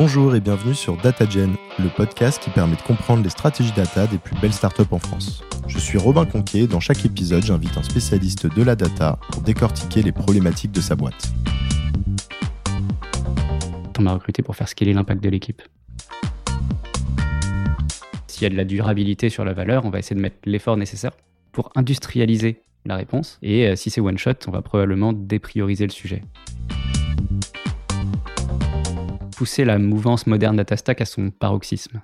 Bonjour et bienvenue sur DataGen, le podcast qui permet de comprendre les stratégies data des plus belles startups en France. Je suis Robin Conquet et dans chaque épisode, j'invite un spécialiste de la data pour décortiquer les problématiques de sa boîte. On m'a recruté pour faire scaler l'impact de l'équipe. S'il y a de la durabilité sur la valeur, on va essayer de mettre l'effort nécessaire pour industrialiser la réponse. Et euh, si c'est one shot, on va probablement déprioriser le sujet pousser la mouvance moderne DataStack à son paroxysme.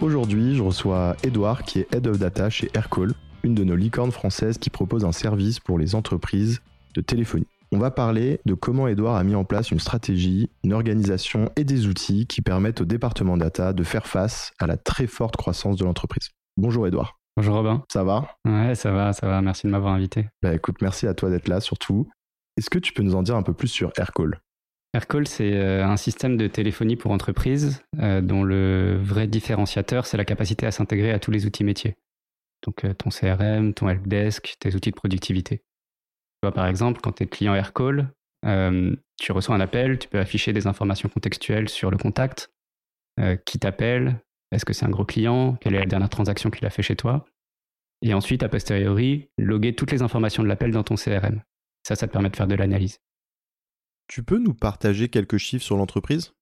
Aujourd'hui, je reçois Edouard qui est Head of Data chez Aircall, une de nos licornes françaises qui propose un service pour les entreprises de téléphonie. On va parler de comment Edouard a mis en place une stratégie, une organisation et des outils qui permettent au département data de faire face à la très forte croissance de l'entreprise. Bonjour Edouard. Bonjour Robin. Ça va? Ouais, ça va, ça va. Merci de m'avoir invité. Bah écoute, merci à toi d'être là surtout. Est-ce que tu peux nous en dire un peu plus sur Aircall? Aircall, c'est euh, un système de téléphonie pour entreprise euh, dont le vrai différenciateur, c'est la capacité à s'intégrer à tous les outils métiers. Donc euh, ton CRM, ton helpdesk, tes outils de productivité. Tu par exemple, quand tu es client Aircall, tu reçois un appel, tu peux afficher des informations contextuelles sur le contact, qui t'appelle, est-ce que c'est un gros client, quelle est la dernière transaction qu'il a fait chez toi, et ensuite, a posteriori, loguer toutes les informations de l'appel dans ton CRM. Ça, ça te permet de faire de l'analyse. Tu peux nous partager quelques chiffres sur l'entreprise?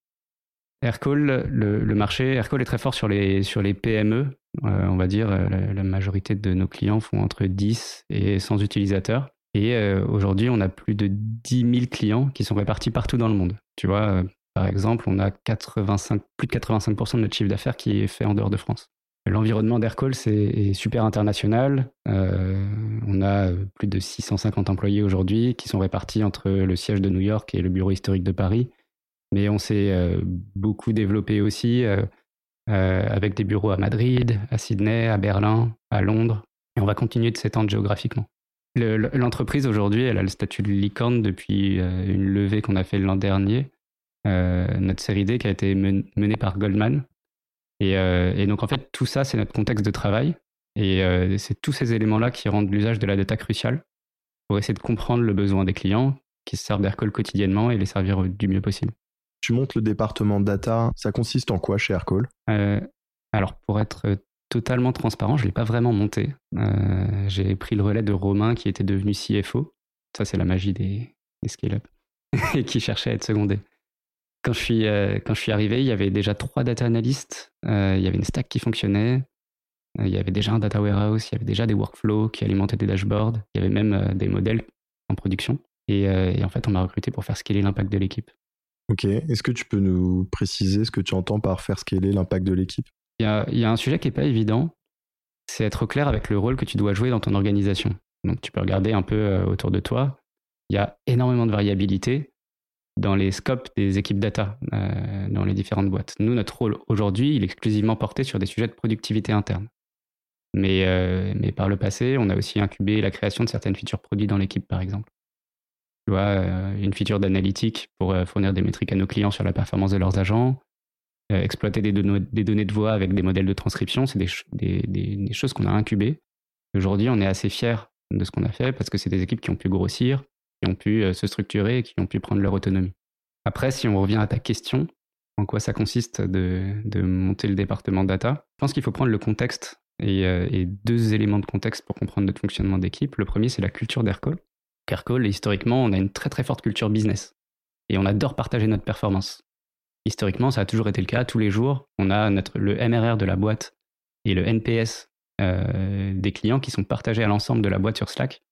Aircall, le, marché, Aircall est très fort sur les, sur les PME. Euh, on va dire, euh, la, majorité de nos clients font entre 10 et 100 utilisateurs. Et euh, aujourd'hui, on a plus de 10 000 clients qui sont répartis partout dans le monde. Tu vois, par exemple, on a 85, plus de 85% de notre chiffre d'affaires qui est fait en dehors de France. L'environnement d'Aircall, c'est super international. Euh, on a plus de 650 employés aujourd'hui qui sont répartis entre le siège de New York et le bureau historique de Paris. Mais on s'est euh, beaucoup développé aussi euh, avec des bureaux à Madrid, à Sydney, à Berlin, à Londres. Et on va continuer de s'étendre géographiquement. L'entreprise aujourd'hui, elle a le statut de licorne depuis une levée qu'on a fait l'an dernier. notre série D qui a été menée par Goldman, euh, et, donc en fait, tout ça, c'est notre contexte de travail. Et euh, c'est tous ces éléments-là qui rendent l'usage de la data crucial pour essayer de comprendre le besoin des clients qui se servent d'Aircall quotidiennement et les servir du mieux possible. Tu montes le département data, ça consiste en quoi chez Aircall? Euh, Alors pour être totalement transparent, je ne l'ai pas vraiment monté. J'ai pris le relais de Romain qui était devenu CFO. Ça c'est la magie des, des scale-up et qui cherchait à être secondé. Quand je suis, euh, quand je suis arrivé, il y avait déjà trois data analysts, euh, il y avait une stack qui fonctionnait, euh, il y avait déjà un data warehouse, il y avait déjà des workflows qui alimentaient des dashboards, il y avait même des modèles en production. Et, en fait, on m'a recruté pour faire scaler l'impact de l'équipe. Ok, est-ce que tu peux nous préciser ce que tu entends par faire scaler l'impact de l'équipe? Il y, a, il y a un sujet qui n'est pas évident, c'est être clair avec le rôle que tu dois jouer dans ton organisation. Donc tu peux regarder un peu autour de toi, il y a énormément de variabilité dans les scopes des équipes data euh, dans les différentes boîtes. Nous, notre rôle aujourd'hui, il est exclusivement porté sur des sujets de productivité interne. Mais, euh, mais par le passé, on a aussi incubé la création de certaines features produits dans l'équipe, par exemple. Tu vois, euh, une feature d'analytique pour fournir des métriques à nos clients sur la performance de leurs agents, exploiter des, données de voix avec des modèles de transcription, c'est des, des, choses qu'on a incubées. Aujourd'hui, on est assez fiers de ce qu'on a fait parce que c'est des équipes qui ont pu grossir, qui ont pu euh, se structurer et qui ont pu prendre leur autonomie. Après, si on revient à ta question, en quoi ça consiste de, monter le département data, je pense qu'il faut prendre le contexte euh, et, deux éléments de contexte pour comprendre notre fonctionnement d'équipe. Le premier, c'est la culture d'Aircall. Aircall, historiquement, on a une très très forte culture business et on adore partager notre performance. Historiquement, ça a toujours été le cas. Tous les jours, on a notre, le MRR de la boîte et le NPS euh, des clients qui sont partagés à l'ensemble de la boîte sur Slack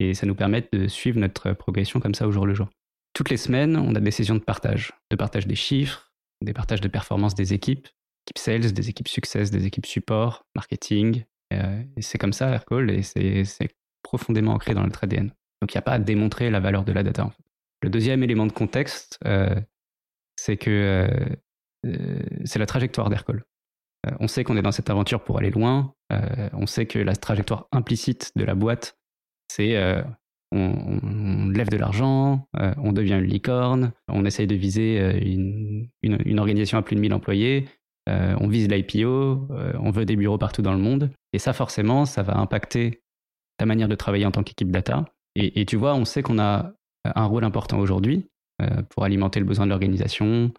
et ça nous permet de suivre notre progression comme ça au jour le jour. Toutes les semaines, on a des sessions de partage, de partage des chiffres, des partages de performance des équipes, équipes sales, des équipes success, des équipes support, marketing. Euh, c'est comme ça, Aircall, et c'est profondément ancré dans notre ADN. Donc il n'y a pas à démontrer la valeur de la data. Le deuxième élément de contexte, euh, c'est que euh, c'est la trajectoire d'Aircall. on sait qu'on est dans cette aventure pour aller loin. on sait que la trajectoire implicite de la boîte, c'est euh, on, lève de l'argent, euh, on devient une licorne, on essaye de viser euh, une, organisation à plus de 1000 employés, on vise l'IPO, on veut des bureaux partout dans le monde. Et ça, forcément, ça va impacter ta manière de travailler en tant qu'équipe data. Et, tu vois, on sait qu'on a un rôle important aujourd'hui, pour alimenter le besoin de l'organisation,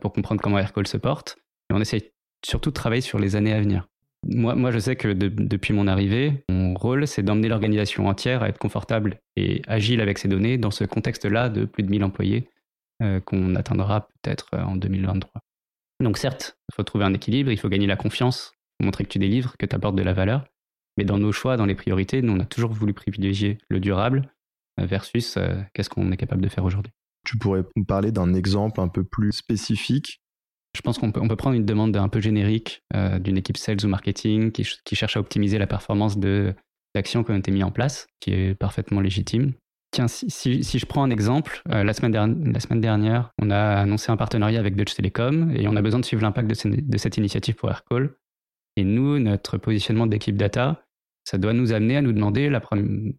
pour comprendre comment Aircall se porte. Et on essaie surtout de travailler sur les années à venir. Moi, moi je sais que depuis mon arrivée, mon rôle, c'est d'emmener l'organisation entière à être confortable et agile avec ses données dans ce contexte-là de plus de 1000 employés qu'on atteindra peut-être en 2023. Donc certes, il faut trouver un équilibre, il faut gagner la confiance, montrer que tu délivres, que tu apportes de la valeur. Mais dans nos choix, dans les priorités, nous, on a toujours voulu privilégier le durable euh, versus euh, qu'est-ce qu'on est capable de faire aujourd'hui. Tu pourrais me parler d'un exemple un peu plus spécifique je pense qu'on peut, prendre une demande un peu générique euh, d'une équipe sales ou marketing qui, cherche à optimiser la performance d'actions qui ont été mises en place, qui est parfaitement légitime. Tiens, si, je prends un exemple, la, semaine la, semaine dernière, on a annoncé un partenariat avec Deutsche Telekom et on a besoin de suivre l'impact de, cette initiative pour Aircall. Et nous, notre positionnement d'équipe data, ça doit nous amener à nous demander,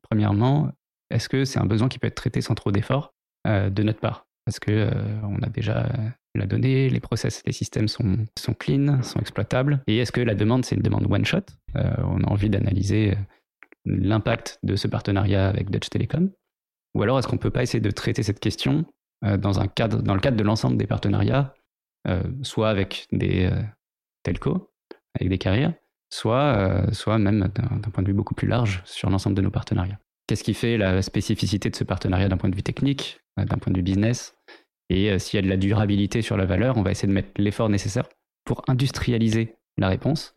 premièrement, est-ce que c'est un besoin qui peut être traité sans trop d'efforts euh, de notre part? Parce que euh, a déjà la donnée, les process, les systèmes sont, sont clean, sont exploitables. Et est-ce que la demande, c'est une demande one-shot euh, On a envie d'analyser l'impact de ce partenariat avec Dutch Telecom Ou alors est-ce qu'on ne peut pas essayer de traiter cette question cadre, dans le cadre de l'ensemble des partenariats, soit avec des telcos, avec des carrières, soit, euh, même d'un point de vue beaucoup plus large sur l'ensemble de nos partenariats? Qu'est-ce qui fait la spécificité de ce partenariat d'un point de vue technique, euh, d'un point de vue business Et euh, s'il y a de la durabilité sur la valeur, on va essayer de mettre l'effort nécessaire pour industrialiser la réponse.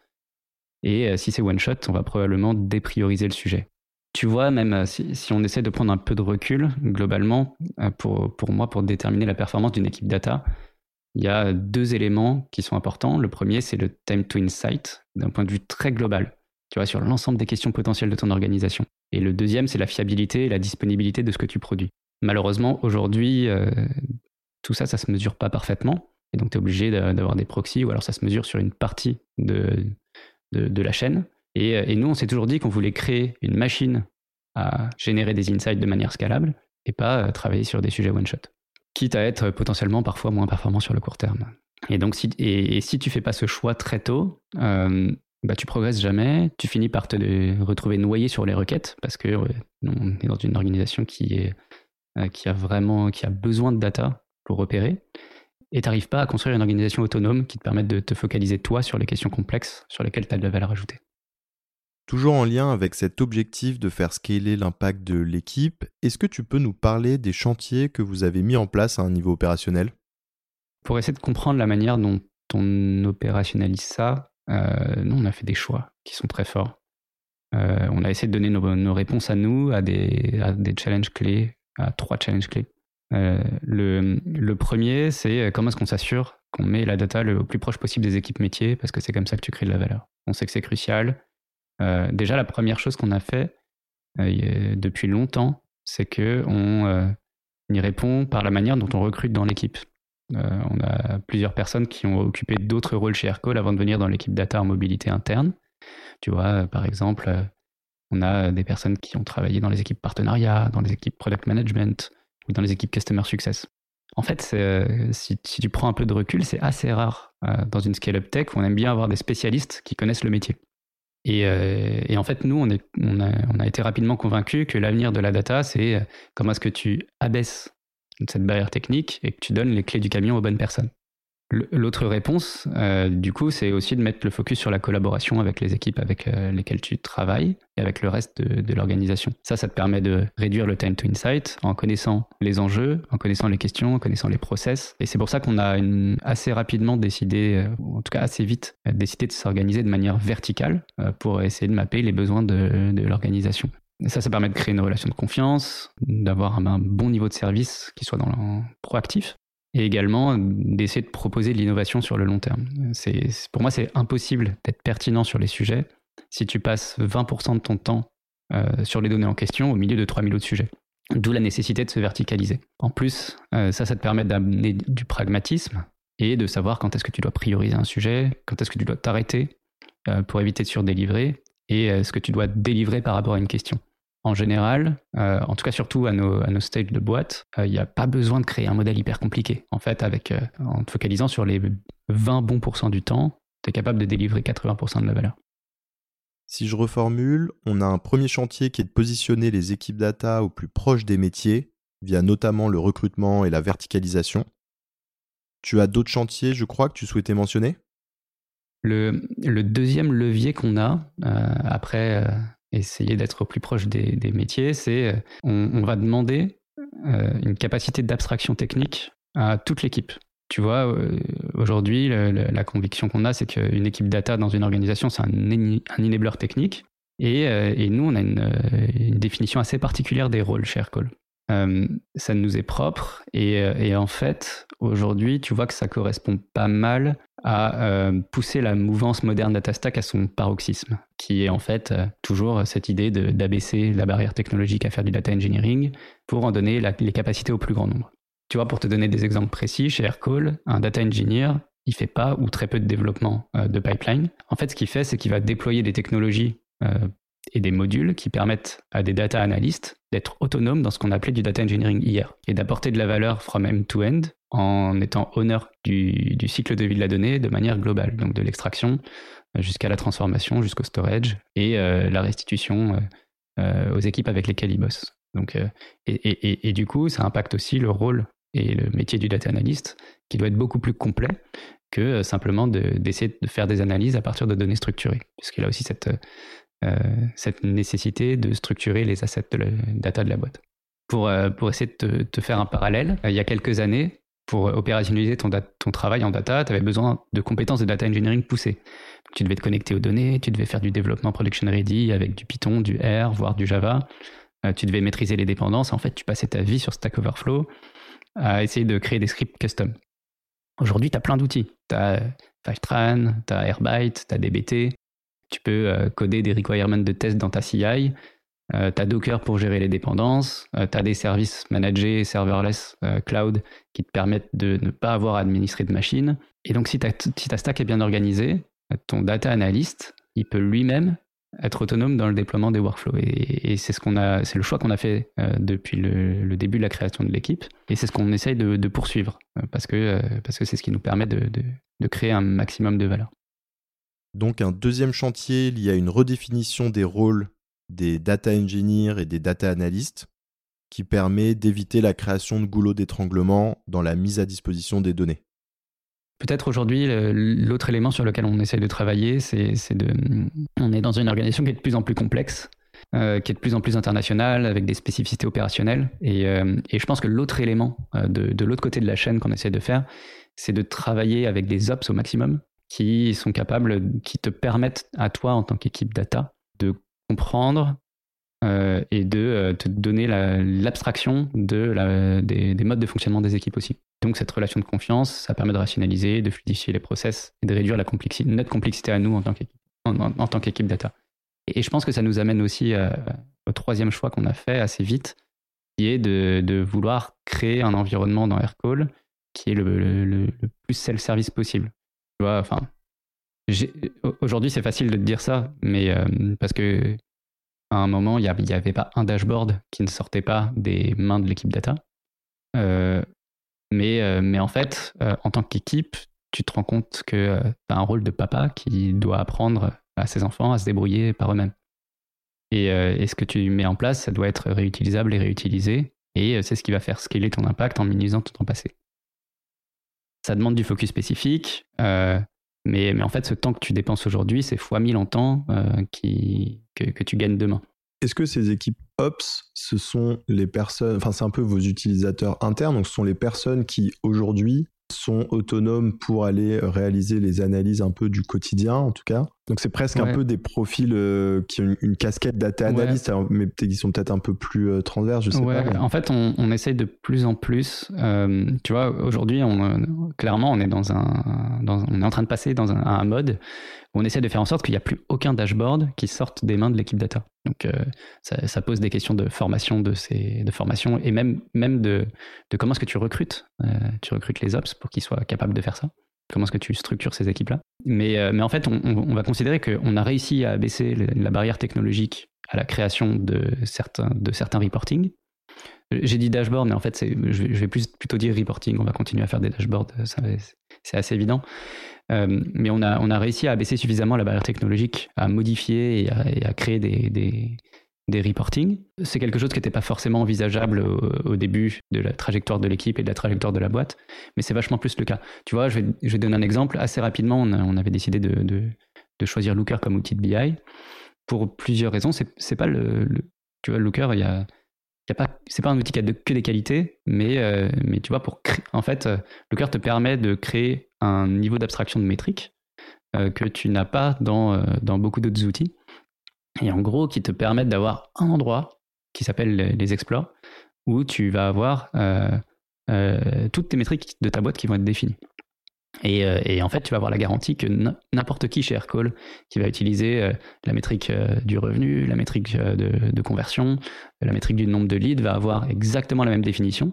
Et si c'est one shot, on va probablement déprioriser le sujet. Tu vois, même si, si, on essaie de prendre un peu de recul, globalement, pour, moi, pour déterminer la performance d'une équipe data, il y a deux éléments qui sont importants. Le premier, c'est le time to insight, d'un point de vue très global, tu vois, sur l'ensemble des questions potentielles de ton organisation. Et le deuxième, c'est la fiabilité et la disponibilité de ce que tu produis. Malheureusement, aujourd'hui, euh, tout ça, ça se mesure pas parfaitement. Et donc, tu es obligé d'avoir des proxys, ou alors ça se mesure sur une partie de, de, la chaîne. Et, et, nous, on s'est toujours dit qu'on voulait créer une machine à générer des insights de manière scalable et pas euh, travailler sur des sujets one-shot quitte à être potentiellement parfois moins performant sur le court terme. Et donc, si, et, si tu fais pas ce choix très tôt, euh, bah, tu progresses jamais, tu finis par te retrouver noyé sur les requêtes, parce que on est dans une organisation qui, est, euh, qui a vraiment qui a besoin de data pour repérer, et tu n'arrives pas à construire une organisation autonome qui te permette de te focaliser toi sur les questions complexes sur lesquelles tu as de la valeur ajoutée. Toujours en lien avec cet objectif de faire scaler l'impact de l'équipe, est-ce que tu peux nous parler des chantiers que vous avez mis en place à un niveau opérationnel? Pour essayer de comprendre la manière dont on opérationnalise ça, euh, nous, on a fait des choix qui sont très forts. Euh, on a essayé de donner nos, réponses à nous, à des, challenges clés, à trois challenges clés. Euh, le, premier, c'est comment est-ce qu'on s'assure qu'on met la data le, plus proche possible des équipes métiers, parce que c'est comme ça que tu crées de la valeur. On sait que c'est crucial. Euh, déjà, la première chose qu'on a fait euh, depuis longtemps, c'est qu'on euh, y répond par la manière dont on recrute dans l'équipe. on a plusieurs personnes qui ont occupé d'autres rôles chez Aircall avant de venir dans l'équipe data en mobilité interne. Tu vois, par exemple, on a des personnes qui ont travaillé dans les équipes partenariat, dans les équipes product management ou dans les équipes customer success. En fait, si, si, tu prends un peu de recul, c'est assez rare dans une scale-up tech où on aime bien avoir des spécialistes qui connaissent le métier. Euh, et, en fait, nous, on, est, on, a, été rapidement convaincus que l'avenir de la data, c'est euh, comment est-ce que tu abaisses cette barrière technique et que tu donnes les clés du camion aux bonnes personnes. L'autre réponse, euh, du coup, c'est aussi de mettre le focus sur la collaboration avec les équipes avec euh, lesquelles tu travailles et avec le reste de, l'organisation. Ça, ça te permet de réduire le time to insight en connaissant les enjeux, en connaissant les questions, en connaissant les process. Et c'est pour ça qu'on a assez rapidement décidé, euh, en tout cas assez vite, décidé de s'organiser de manière verticale pour essayer de mapper les besoins de, l'organisation. Ça, ça permet de créer une relation de confiance, d'avoir un, un, bon niveau de service qui soit dans le proactif et également d'essayer de proposer de l'innovation sur le long terme. C'est, pour moi, c'est impossible d'être pertinent sur les sujets si tu passes 20% de ton temps euh, sur les données en question au milieu de 3000 autres sujets. D'où la nécessité de se verticaliser. En plus, euh, ça, ça te permet d'amener du pragmatisme et de savoir quand est-ce que tu dois prioriser un sujet, quand est-ce que tu dois t'arrêter euh, pour éviter de surdélivrer et ce que tu dois délivrer par rapport à une question en général, euh, en tout cas surtout à nos, à nos stages de boîte, il euh, n'y a pas besoin de créer un modèle hyper compliqué. En fait, avec, euh, en te focalisant sur les 20 bons pourcents du temps, tu es capable de délivrer 80% de la valeur. Si je reformule, on a un premier chantier qui est de positionner les équipes data au plus proche des métiers, via notamment le recrutement et la verticalisation. Tu as d'autres chantiers, je crois, que tu souhaitais mentionner? Le, deuxième levier qu'on a, euh, après euh, essayer d'être plus proche des, métiers, c'est euh, on, va demander une capacité d'abstraction technique à toute l'équipe. Tu vois, aujourd'hui, la conviction qu'on a, c'est qu'une équipe data dans une organisation, c'est un, un enabler technique. Et, nous, on a une, définition assez particulière des rôles chez Aircall. Euh, ça nous est propre. Euh, et, en fait, aujourd'hui, tu vois que ça correspond pas mal à euh, pousser la mouvance moderne DataStack à son paroxysme, qui est en fait toujours cette idée d'abaisser la barrière technologique à faire du data engineering pour en donner les capacités au plus grand nombre. Tu vois, pour te donner des exemples précis, chez Aircall, un data engineer, il fait pas ou très peu de développement de pipeline. En fait, ce qu'il fait, c'est qu'il va déployer des technologies et des modules qui permettent à des data analystes d'être autonomes dans ce qu'on appelait du data engineering hier et d'apporter de la valeur from end to end en étant honneur du, cycle de vie de la donnée de manière globale, donc de l'extraction euh, jusqu'à la transformation, jusqu'au storage et euh, la restitution euh, aux équipes avec lesquelles ils bossent. Donc, et, et, du coup, ça impacte aussi le rôle et le métier du data analyst qui doit être beaucoup plus complet que simplement d'essayer de, faire des analyses à partir de données structurées, puisqu'il a aussi cette, cette nécessité de structurer les assets de la data de la boîte. Pour, euh, pour essayer de te, faire un parallèle, euh, il y a quelques années, pour opérationnaliser ton, ton travail en data, tu avais besoin de compétences de data engineering poussées. Tu devais te connecter aux données, tu devais faire du développement production ready avec du Python, du R, voire du Java. tu devais maîtriser les dépendances. En fait, tu passais ta vie sur Stack Overflow à essayer de créer des scripts custom. Aujourd'hui, tu as plein d'outils. Tu as Fivetran, tu as Airbyte, tu as DBT. Tu peux euh, coder des requirements de test dans ta CI. Euh, tu as Docker pour gérer les dépendances. Euh, tu as des services managés, serverless, cloud, qui te permettent de ne pas avoir à administrer de machines. Et donc, si, ta stack est bien organisée, ton data analyst, il peut lui-même être autonome dans le déploiement des workflows. Et, c'est ce qu'on a, le choix qu'on a fait depuis le, début de la création de l'équipe. Et c'est ce qu'on essaye de, poursuivre parce que c'est ce qui nous permet de, créer un maximum de valeur. Donc un deuxième chantier lié à une redéfinition des rôles des data engineers et des data analysts qui permet d'éviter la création de goulots d'étranglement dans la mise à disposition des données. Peut-être aujourd'hui, l'autre élément sur lequel on essaie de travailler, c'est de... On est dans une organisation qui est de plus en plus complexe, euh, qui est de plus en plus internationale, avec des spécificités opérationnelles. Et, euh, je pense que l'autre élément euh, de, de l'autre côté de la chaîne qu'on essaie de faire, c'est de travailler avec des ops au maximum, qui sont capables, qui te permettent à toi en tant qu'équipe data de comprendre euh, et de euh, te donner l'abstraction de des, modes de fonctionnement des équipes aussi. Donc cette relation de confiance, ça permet de rationaliser, de fluidifier les process et de réduire la notre complexité à nous en tant qu'équipe, data. Et, je pense que ça nous amène aussi euh, au troisième choix qu'on a fait assez vite, qui est de, vouloir créer un environnement dans Aircall qui est le plus self-service possible vois, enfin, aujourd'hui c'est facile de te dire ça, mais euh, parce que à un moment il n'y avait pas un dashboard qui ne sortait pas des mains de l'équipe data. Euh, mais, euh, mais en fait, en tant qu'équipe, tu te rends compte que tu as un rôle de papa qui doit apprendre à ses enfants à se débrouiller par eux-mêmes. Et, et, ce que tu mets en place, ça doit être réutilisable et réutilisé. Et c'est ce qui va faire scaler ton impact en minimisant tout ton passé. Ça demande du focus spécifique, euh, mais, mais en fait, ce temps que tu dépenses aujourd'hui, c'est fois 1000 en temps euh, qui, que, que, tu gagnes demain. Est-ce que ces équipes Ops, ce sont les personnes, enfin c'est un peu vos utilisateurs internes, donc ce sont les personnes qui aujourd'hui sont autonomes pour aller réaliser les analyses un peu du quotidien en tout cas. Donc c'est presque un peu des profils euh, qui ont une, casquette data analyst, mais qui sont peut-être un peu plus euh, transverses, je sais pas. En fait, on, on, essaye de plus en plus. Euh, tu vois, aujourd'hui, on, clairement, on est dans un, dans, on est en train de passer dans un, un mode on essaie de faire en sorte qu'il n'y a plus aucun dashboard qui sorte des mains de l'équipe data. Donc euh, ça, pose des questions de formation de de formation et même même de, comment est-ce que tu recrutes euh, tu recrutes les ops pour qu'ils soient capables de faire ça. Comment est-ce que tu structures ces équipes-là mais, euh, mais en fait, on, va considérer qu'on a réussi à baisser la barrière technologique à la création de certains, de certains. J'ai dit dashboard, mais en fait, je vais, plutôt dire reporting. On va continuer à faire des dashboards, c'est assez évident. Euh, mais on a, réussi à baisser suffisamment la barrière technologique, à modifier et à, créer des, des, reportings. C'est quelque chose qui n'était pas forcément envisageable au, début de la trajectoire de l'équipe et de la trajectoire de la boîte, mais c'est vachement plus le cas. Tu vois, je vais, donner un exemple. Assez rapidement, on, avait décidé de, choisir Looker comme outil de BI pour plusieurs raisons. C'est pas le, tu vois, Looker, il y a, y a pas, c'est pas un outil qui a que des qualités, mais, euh, tu vois, pour en fait, euh, Looker te permet de créer un niveau d'abstraction de métrique euh, que tu n'as pas dans, beaucoup d'autres outils et en gros qui te permettent d'avoir un endroit qui s'appelle les explores où tu vas avoir toutes tes métriques de ta boîte qui vont être définies. Et, euh, et, en fait, tu vas avoir la garantie que n'importe qui chez Aircall qui va utiliser la métrique du revenu, la métrique de, conversion, la métrique du nombre de leads va avoir exactement la même définition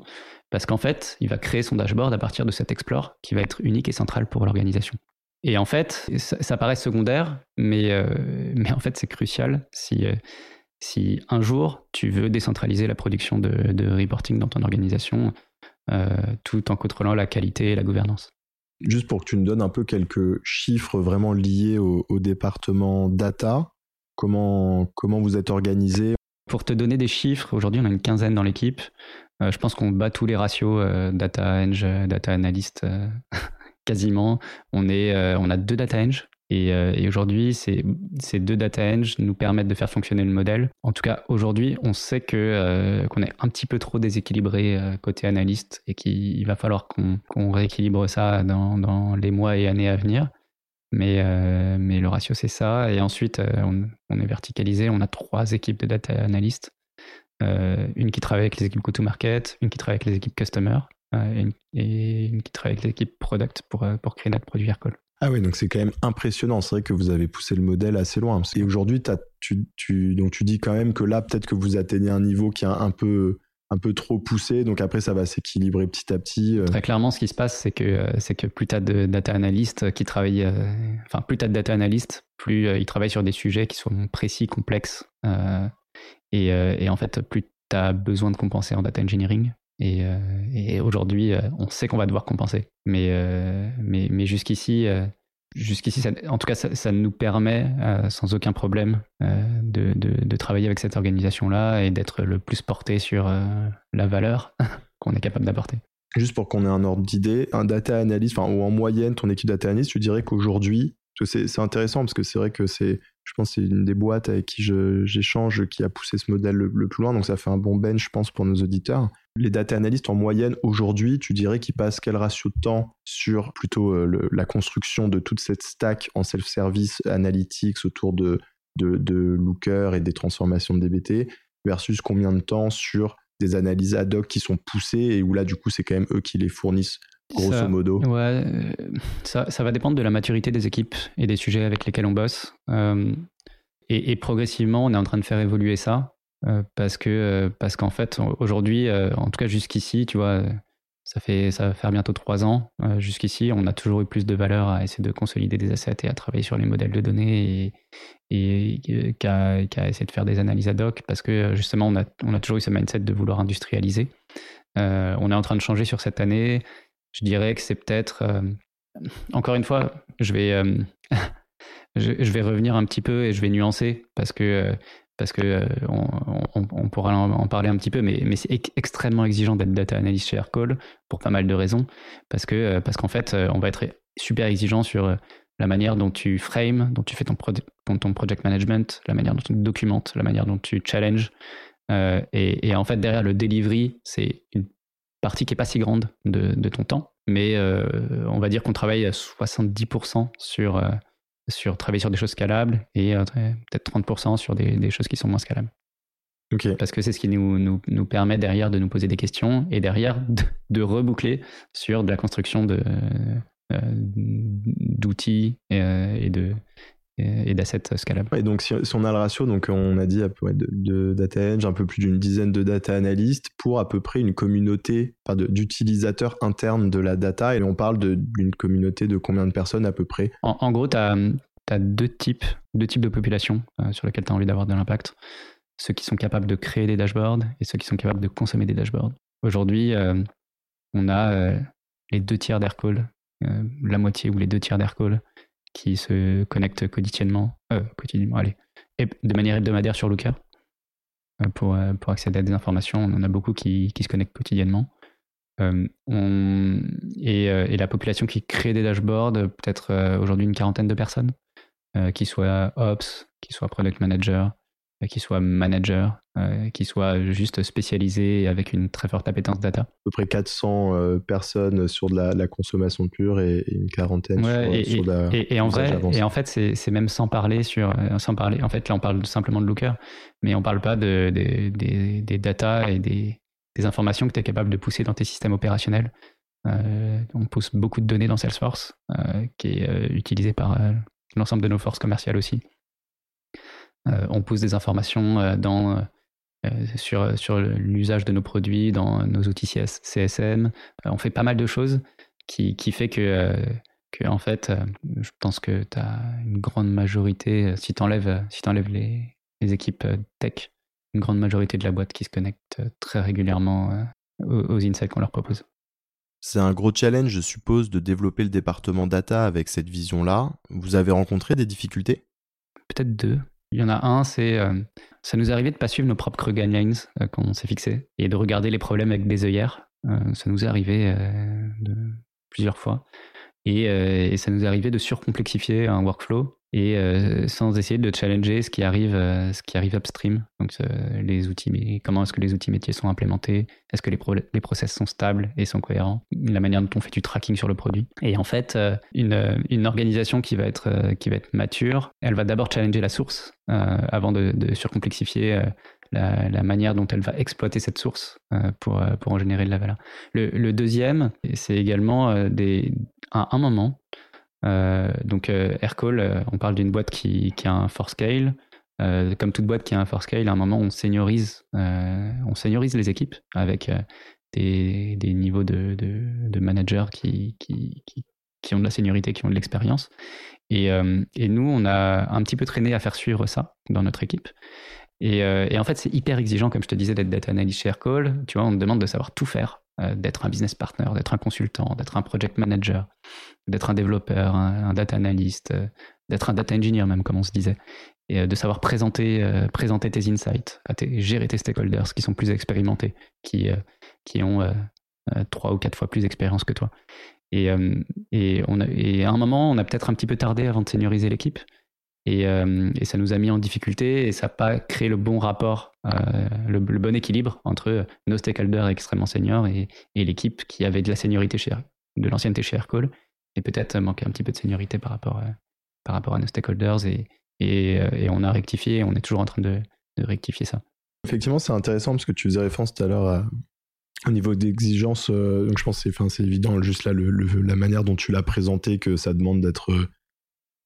parce qu'en fait, il va créer son dashboard à partir de cet explore qui va être unique et central pour l'organisation. Et en fait, ça, paraît secondaire, mais, euh, en fait, c'est crucial si, euh, un jour tu veux décentraliser la production de, reporting dans ton organisation, euh, tout en contrôlant la qualité et la gouvernance. Juste pour que tu nous donnes un peu quelques chiffres vraiment liés au, département data, comment, comment vous êtes organisé? Pour te donner des chiffres, aujourd'hui on a une quinzaine dans l'équipe. je pense qu'on bat tous les ratios data eng, data analyst quasiment. On, est, euh, on a deux data eng. Et, euh, et aujourd'hui, ces, deux data eng nous permettent de faire fonctionner le modèle. En tout cas, aujourd'hui, on sait euh, qu'on est un petit peu trop déséquilibré côté analyste et qu'il va falloir qu'on rééquilibre ça dans, les mois et années à venir. Mais, le ratio, c'est ça. Et ensuite, on, est verticalisé. On a trois équipes de data analystes. une qui travaille avec les équipes go-to-market, une qui travaille avec les équipes customer et, une, qui travaille avec l'équipe product pour, euh, pour créer notre produit Aircall. Ah oui, donc c'est quand même impressionnant. C'est vrai que vous avez poussé le modèle assez loin. Et aujourd'hui, tu, tu, dis quand même que là, peut-être que vous atteignez un niveau qui est un peu, un peu trop poussé. Donc après, ça va s'équilibrer petit à petit. Euh. Très clairement, ce qui se passe, c'est que, euh, c'est que plus tu as de data analystes qui travaillent, enfin, plus tu de data analystes, plus ils travaillent sur des sujets qui sont précis, complexes. et, et, en fait, plus tu as besoin de compenser en data engineering, euh, et, aujourd'hui, euh, on sait qu'on va devoir compenser. Mais, euh, mais, mais jusqu'ici, jusqu'ici, en tout cas, ça, nous permet sans aucun problème de, de, travailler avec cette organisation-là et d'être le plus porté sur la valeur qu'on est capable d'apporter. Juste pour qu'on ait un ordre d'idée, un data analyst, enfin, ou en moyenne, ton équipe data analyst, tu dirais qu'aujourd'hui, c'est intéressant parce que c'est vrai que c'est, je pense, c'est une des boîtes avec qui j'échange qui a poussé ce modèle le, plus loin, donc ça fait un bon bench, je pense, pour nos auditeurs. Les data analystes en moyenne aujourd'hui, tu dirais qu'ils passent quel ratio de temps sur plutôt euh, la construction de toute cette stack en self-service analytics autour de, de, de Looker et des transformations de DBT versus combien de temps sur des analyses ad hoc qui sont poussées et où là du coup c'est quand même eux qui les fournissent grosso modo Ouais, euh, ça, ça, va dépendre de la maturité des équipes et des sujets avec lesquels on bosse. Euh, et, progressivement, on est en train de faire évoluer ça euh, parce que parce qu'en fait, aujourd'hui, en tout cas jusqu'ici, tu vois, ça fait ça va faire bientôt trois ans. jusqu'ici, on a toujours eu plus de valeur à essayer de consolider des assets et à travailler sur les modèles de données et, et qu'à essayer de faire des analyses ad hoc parce que justement, on a, on a toujours eu ce mindset de vouloir industrialiser. on est en train de changer sur cette année je dirais que c'est peut-être, euh, encore une fois, je vais, euh, je, vais revenir un petit peu et je vais nuancer parce que, euh, parce que on, pourra en, parler un petit peu, mais, mais c'est extrêmement exigeant d'être data analyst chez Aircall pour pas mal de raisons, parce que parce qu'en fait, on va être super exigeant sur la manière dont tu frames, dont tu fais ton, project management, la manière dont tu documentes, la manière dont tu challenges. et, et, en fait, derrière le delivery, c'est une partie qui est pas si grande de, ton temps, mais euh, on va dire qu'on travaille à 70% sur, euh, sur travailler sur des choses scalables et euh, peut-être 30% sur des, choses qui sont moins scalables. Parce que c'est ce qui nous, nous, permet derrière de nous poser des questions et derrière de, reboucler sur de la construction de, d'outils et, de, et d'assets scalables. Et donc, si, on a le ratio, donc on a dit de, data eng, un peu plus d'une dizaine de data analystes pour à peu près une communauté d'utilisateurs internes de la data. Et on parle d'une communauté de combien de personnes à peu près? En, gros, tu as, deux types, deux types de populations euh, sur lesquelles tu as envie d'avoir de l'impact. Ceux qui sont capables de créer des dashboards et ceux qui sont capables de consommer des dashboards. Aujourd'hui, euh, on a euh, les deux tiers d'Aircall, la moitié ou les deux tiers d'Aircall qui se connectent quotidiennement, euh, quotidiennement, allez, et de manière hebdomadaire sur Looker. pour, pour accéder à des informations. On en a beaucoup qui, qui se connectent quotidiennement. On, et, la population qui crée des dashboards, peut-être aujourd'hui une quarantaine de personnes, qui soient ops, qui soient product manager, euh, qui soit manager, euh, qui soit juste spécialisé avec une très forte appétence data. À peu près 400 euh, personnes sur de la, consommation pure et, une quarantaine sur, la et, en vrai, et en fait, c'est même sans parler sur, sans parler. En fait, là, on parle simplement de Looker, mais on parle pas de, des, des data et des, des informations que tu es capable de pousser dans tes systèmes opérationnels. on pousse beaucoup de données dans Salesforce, qui est utilisé par l'ensemble de nos forces commerciales aussi. Euh, on pousse des informations euh, dans, euh, sur, sur l'usage de nos produits, dans nos outils CSM. on fait pas mal de choses qui, qui fait que, que, en fait, je pense que tu as une grande majorité, si tu enlèves, si enlèves les, les équipes tech, une grande majorité de la boîte qui se connecte très régulièrement aux, aux insights qu'on leur propose. C'est un gros challenge, je suppose, de développer le département data avec cette vision-là. Vous avez rencontré des difficultés? Peut-être deux. Il y en a un, c'est euh, ça nous arrivait de pas suivre nos propres guidelines euh, qu'on s'est fixés et de regarder les problèmes avec des œillères. Euh, ça nous est arrivé de, plusieurs fois. Et, et, ça nous est arrivé de surcomplexifier un workflow et euh, sans essayer de challenger ce qui arrive, euh, ce qui arrive upstream. Donc euh, les outils, comment est-ce que les outils métiers sont implémentés? Est-ce que les, process sont stables et sont cohérents? La manière dont on fait du tracking sur le produit. Et en fait, une, organisation qui va être mature, elle va d'abord challenger la source avant de, surcomplexifier. La, manière dont elle va exploiter cette source pour, en générer de la valeur. Le, deuxième, c'est également à un moment, donc euh, Aircall, euh, on parle d'une boîte qui, a un for scale. comme toute boîte qui a un for scale, à un moment on seniorise, on seniorise les équipes avec des, niveaux de, de, managers qui, ont de la seniorité, qui ont de l'expérience. Et, nous, on a un petit peu traîné à faire suivre ça dans notre équipe. Et, et en fait, c'est hyper exigeant, comme je te disais, d'être data analyst chez Aircall. Tu vois, on te demande de savoir tout faire euh, d'être un business partner, d'être un consultant, d'être un project manager, d'être un développeur, un, data analyst, euh, d'être un data engineer même, comme on se disait, et euh, de savoir présenter, tes insights, gérer tes stakeholders qui sont plus expérimentés, qui, ont trois ou quatre fois plus d'expérience que toi. Et, et à un moment, on a peut-être un petit peu tardé avant de senioriser l'équipe. Euh, et, ça nous a mis en difficulté et ça n'a pas créé le bon rapport, euh, le, bon équilibre entre nos stakeholders extrêmement seniors et, l'équipe qui avait de la seniorité chez, de l'ancienneté chez Aircall et peut-être manquait un petit peu de seniorité par rapport, à, par rapport à nos stakeholders et, et, on a rectifié, on est toujours en train de, rectifier ça. Effectivement, c'est intéressant parce que tu faisais référence tout à l'heure au niveau d'exigence. Euh, donc je pense que c'est évident, juste là, la manière dont tu l'as présenté, que ça demande d'être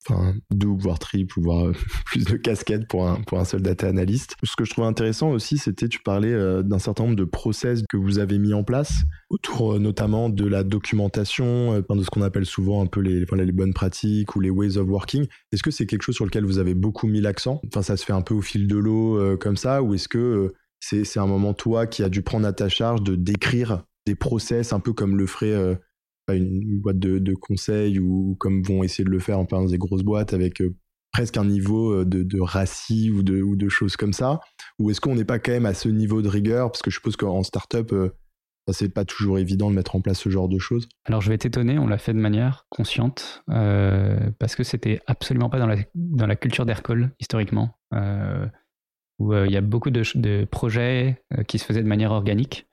enfin double voire triple voire euh, plus de casquettes pour un pour un seul data analyst. Ce que je trouvais intéressant aussi, c'était tu parlais euh, d'un certain nombre de process que vous avez mis en place autour euh, notamment de la documentation, de ce qu'on appelle souvent un peu les les bonnes pratiques ou les ways of working. Est-ce que c'est quelque chose sur lequel vous avez beaucoup mis l'accent? Enfin, ça se fait un peu au fil de l'eau comme ça, ou est-ce que c'est un moment toi qui a dû prendre à ta charge de décrire des process un peu comme le ferait une boîte de, de, conseils ou comme vont essayer de le faire en parlant des grosses boîtes avec euh, presque un niveau euh, de, de ou de, ou de choses comme ça? Ou est-ce qu'on n'est pas quand même à ce niveau de rigueur? Parce que je suppose qu'en startup, euh, c'est pas toujours évident de mettre en place ce genre de choses. Alors je vais t'étonner, on l'a fait de manière consciente parce que c'était absolument pas dans la, dans la culture d'Aircall historiquement, où il y a beaucoup de, de projets qui se faisaient de manière organique.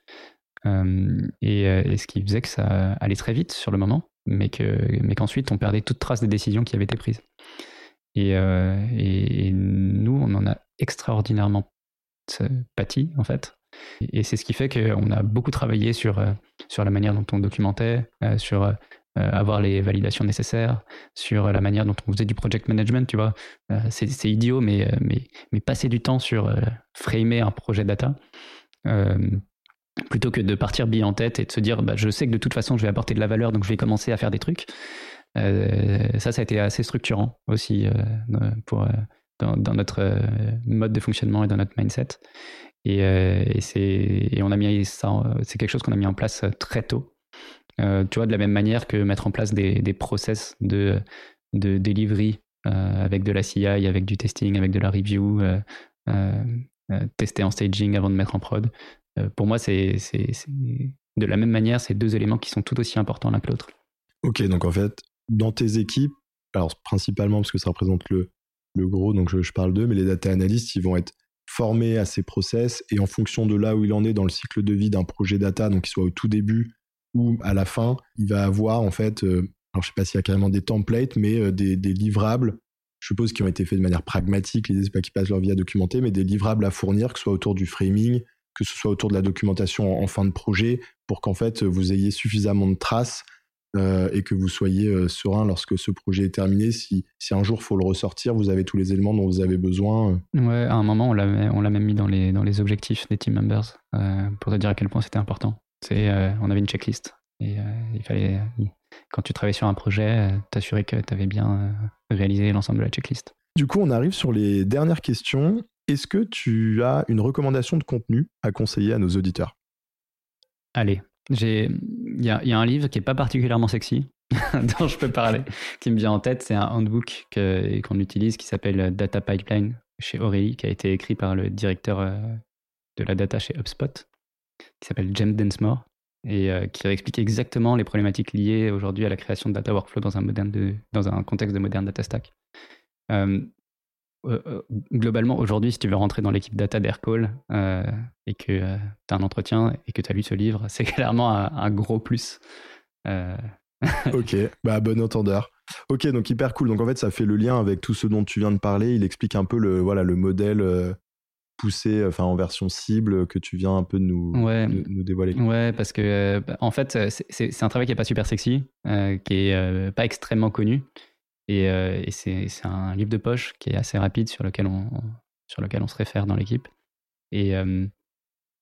Euh, euh, et, ce qui faisait que ça allait très vite sur le moment, mais qu'ensuite on perdait toute trace des décisions qui avaient été prises. Et, euh, nous, on en a extraordinairement pâti, en fait. Et, c'est ce qui fait qu'on a beaucoup travaillé sur, la manière dont on documentait, sur avoir les validations nécessaires, sur la manière dont on faisait du project management, tu vois. c'est idiot, mais passer du temps sur framer un projet data, plutôt que de partir bille en tête et de se dire bah, je sais que de toute façon je vais apporter de la valeur donc je vais commencer à faire des trucs. Euh, ça, ça a été assez structurant aussi euh, pour, euh, dans, notre mode de fonctionnement et dans notre mindset. Et, et, on a mis ça, c'est quelque chose qu'on a mis en place très tôt. tu vois, de la même manière que mettre en place des, des process de, de delivery avec de la CI, avec du testing, avec de la review, tester en staging avant de mettre en prod. Pour moi, c'est de la même manière, c'est deux éléments qui sont tout aussi importants l'un que l'autre. Ok, donc en fait, dans tes équipes, alors principalement parce que ça représente le, gros, donc je, parle d'eux, mais les data analysts, ils vont être formés à ces process et en fonction de là où il en est dans le cycle de vie d'un projet data, donc qu'il soit au tout début ou à la fin, il va avoir en fait, euh, alors je sais pas s'il y a carrément des templates, mais euh, des, livrables, je suppose qui ont été faits de manière pragmatique, c'est pas qu'ils passent leur vie à documenter, mais des livrables à fournir, que ce soit autour du framing, que ce soit autour de la documentation en fin de projet, pour qu'en fait vous ayez suffisamment de traces euh, et que vous soyez euh, serein lorsque ce projet est terminé. Si, si un jour il faut le ressortir, vous avez tous les éléments dont vous avez besoin. Euh. Ouais, à un moment, on l'a, même mis dans les, dans les objectifs des team members pour te dire à quel point c'était important. C'est, on avait une checklist et il fallait, quand tu travaillais sur un projet, t'assurer que tu avais bien réalisé l'ensemble de la checklist. Du coup, on arrive sur les dernières questions. Est-ce que tu as une recommandation de contenu à conseiller à nos auditeurs? Allez, il y a, un livre qui est pas particulièrement sexy dont je peux parler, qui me vient en tête. C'est un handbook qu'on utilise qui s'appelle Data Pipeline chez Aurélie, qui a été écrit par le directeur euh, de la data chez HubSpot, qui s'appelle James Densmore, et euh, qui explique exactement les problématiques liées aujourd'hui à la création de data workflow dans un, de, contexte de moderne data stack. Euh, euh, euh, globalement, aujourd'hui, si tu veux rentrer dans l'équipe data d'Aircall euh, et que tu as un entretien et que tu as lu ce livre, c'est clairement un, gros plus. ok, bah bon entendeur. Ok, donc hyper cool. Donc en fait, ça fait le lien avec tout ce dont tu viens de parler. Il explique un peu le, voilà, le modèle poussé, enfin en version cible que tu viens un peu de nous, nous, dévoiler. Ouais, parce que en fait, c'est un travail qui est pas super sexy, qui est pas extrêmement connu. Et, euh, c'est un livre de poche qui est assez rapide sur lequel on, sur lequel on se réfère dans l'équipe. Et, euh,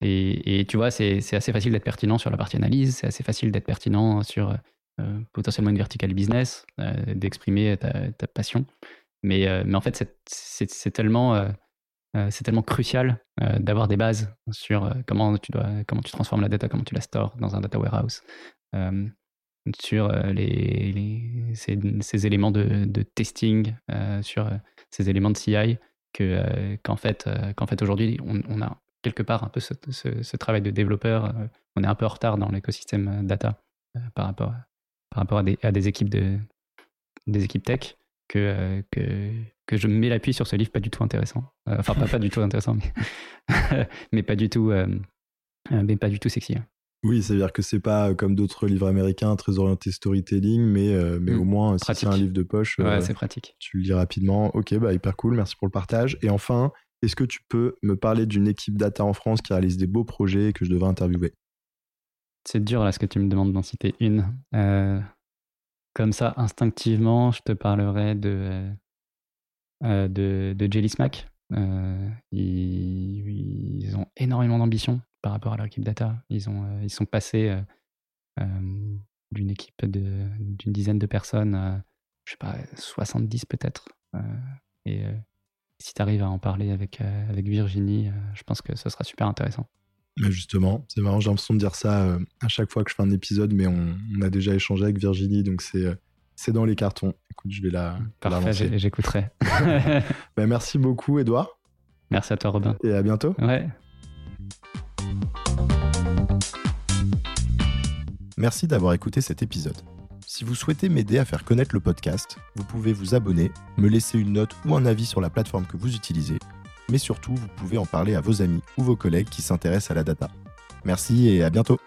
et, et, tu vois, c'est assez facile d'être pertinent sur la partie analyse, c'est assez facile d'être pertinent sur euh, potentiellement une verticale business, d'exprimer ta, passion. Mais, mais en fait, c'est tellement, c'est tellement crucial d'avoir des bases sur comment, tu dois, comment tu transformes la data, comment tu la stores dans un data warehouse sur euh, ces, éléments de, testing, euh, sur euh, ces éléments de CI, que, qu'en fait, qu'en fait aujourd'hui, on, a quelque part un peu ce, travail de développeur. on est un peu en retard dans l'écosystème data par rapport, par rapport à, des, à des équipes de, des équipes tech que, que, que je mets l'appui sur ce livre pas du tout intéressant. enfin, pas, pas du tout intéressant, mais, mais pas du tout, mais pas du tout sexy. Hein. Oui, c'est-à-dire que c'est pas euh, comme d'autres livres américains très orientés storytelling, mais, euh, mais au mm. moins, si c'est un livre de poche, ouais, euh, c'est pratique. tu le lis rapidement. Ok, bah, hyper cool, merci pour le partage. Et enfin, est-ce que tu peux me parler d'une équipe data en France qui réalise des beaux projets et que je devrais interviewer? C'est dur là ce que tu me demandes d'en citer une. comme ça, instinctivement, je te parlerai de, de, de Jelly Smack. ils, ils, ont énormément d'ambition par rapport à leur équipe data. Ils, ont, euh, ils sont passés euh, euh, d'une équipe d'une dizaine de personnes à, je sais pas, 70 peut-être. et si tu arrives à en parler avec, avec Virginie, je pense que ce sera super intéressant. Mais justement, c'est marrant, j'ai l'impression de dire ça à chaque fois que je fais un épisode, mais on, a déjà échangé avec Virginie, donc c'est c'est dans les cartons. Écoute, je vais la. Parfait, j'écouterai. bah, merci beaucoup, Edouard. Merci à toi, Robin. Et à bientôt. Ouais. Merci d'avoir écouté cet épisode. Si vous souhaitez m'aider à faire connaître le podcast, vous pouvez vous abonner, me laisser une note ou un avis sur la plateforme que vous utilisez, mais surtout vous pouvez en parler à vos amis ou vos collègues qui s'intéressent à la data. Merci et à bientôt